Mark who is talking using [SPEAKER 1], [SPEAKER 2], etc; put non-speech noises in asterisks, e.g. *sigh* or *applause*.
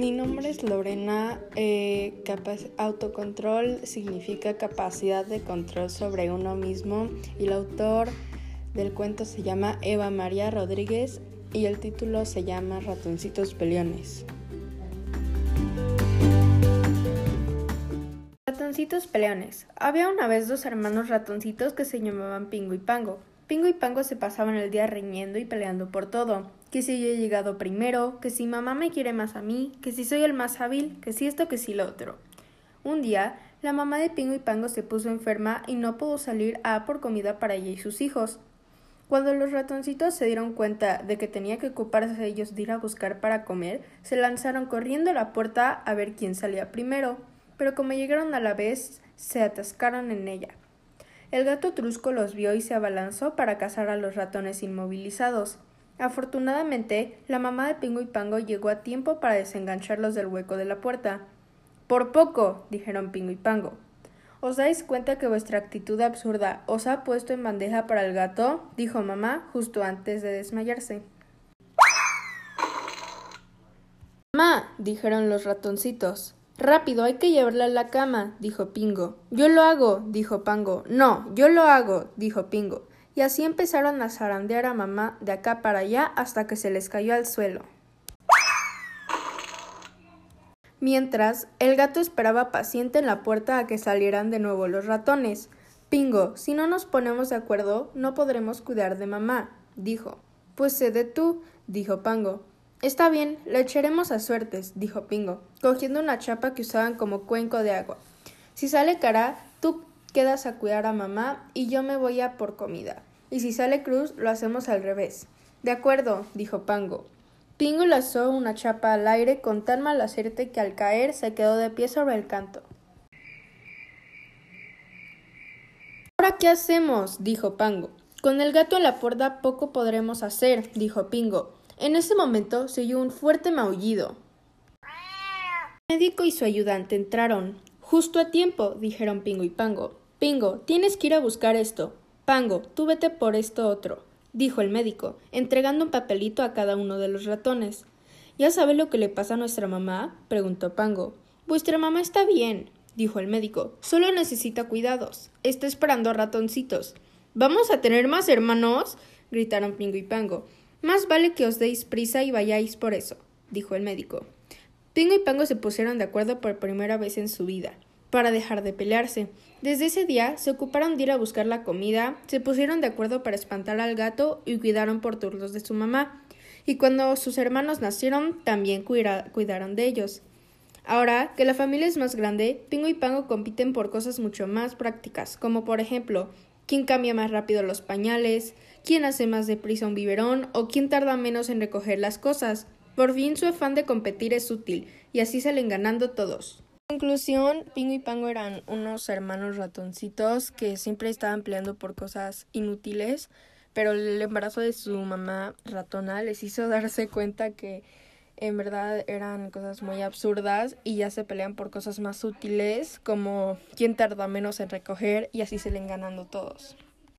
[SPEAKER 1] Mi nombre es Lorena. Eh, autocontrol significa capacidad de control sobre uno mismo y el autor del cuento se llama Eva María Rodríguez y el título se llama Ratoncitos Peleones. Ratoncitos Peleones. Había una vez dos hermanos ratoncitos que se llamaban Pingo y Pango. Pingo y Pango se pasaban el día riñendo y peleando por todo. Que si yo he llegado primero, que si mamá me quiere más a mí, que si soy el más hábil, que si esto, que si lo otro. Un día, la mamá de Pingo y Pango se puso enferma y no pudo salir a por comida para ella y sus hijos. Cuando los ratoncitos se dieron cuenta de que tenía que ocuparse ellos de ir a buscar para comer, se lanzaron corriendo a la puerta a ver quién salía primero, pero como llegaron a la vez, se atascaron en ella. El gato Trusco los vio y se abalanzó para cazar a los ratones inmovilizados. Afortunadamente, la mamá de Pingo y Pango llegó a tiempo para desengancharlos del hueco de la puerta. Por poco, dijeron Pingo y Pango. ¿Os dais cuenta que vuestra actitud absurda os ha puesto en bandeja para el gato? dijo mamá justo antes de desmayarse. Mamá, dijeron los ratoncitos. Rápido, hay que llevarla a la cama, dijo Pingo. Yo lo hago, dijo Pango. No, yo lo hago, dijo Pingo. Y así empezaron a zarandear a mamá de acá para allá hasta que se les cayó al suelo. Mientras, el gato esperaba paciente en la puerta a que salieran de nuevo los ratones. Pingo, si no nos ponemos de acuerdo, no podremos cuidar de mamá, dijo. Pues cede tú, dijo Pango. Está bien, le echaremos a suertes, dijo Pingo, cogiendo una chapa que usaban como cuenco de agua. Si sale cara, tú quedas a cuidar a mamá y yo me voy a por comida. Y si sale cruz, lo hacemos al revés. De acuerdo, dijo Pango. Pingo lanzó una chapa al aire con tan mala suerte que al caer se quedó de pie sobre el canto. ¿Ahora qué hacemos? dijo Pango. Con el gato en la puerta poco podremos hacer, dijo Pingo. En ese momento se oyó un fuerte maullido. El médico y su ayudante entraron. Justo a tiempo, dijeron Pingo y Pango. Pingo, tienes que ir a buscar esto. Pango, tú vete por esto otro, dijo el médico, entregando un papelito a cada uno de los ratones. ¿Ya sabe lo que le pasa a nuestra mamá? preguntó Pango. Vuestra mamá está bien, dijo el médico. Solo necesita cuidados. Está esperando a ratoncitos. ¿Vamos a tener más hermanos? gritaron Pingo y Pango. Más vale que os deis prisa y vayáis por eso, dijo el médico. Pingo y Pango se pusieron de acuerdo por primera vez en su vida, para dejar de pelearse. Desde ese día se ocuparon de ir a buscar la comida, se pusieron de acuerdo para espantar al gato y cuidaron por turnos de su mamá. Y cuando sus hermanos nacieron, también cuidaron de ellos. Ahora que la familia es más grande, Pingo y Pango compiten por cosas mucho más prácticas, como por ejemplo quién cambia más rápido los pañales, quién hace más deprisa un biberón o quién tarda menos en recoger las cosas. Por fin su afán de competir es útil, y así salen ganando todos. Conclusión, Pingo y Pango eran unos hermanos ratoncitos que siempre estaban peleando por cosas inútiles, pero el embarazo de su mamá ratona les hizo *laughs* darse cuenta que en verdad eran cosas muy absurdas y ya se pelean por cosas más útiles como quién tarda menos en recoger y así se leen ganando todos.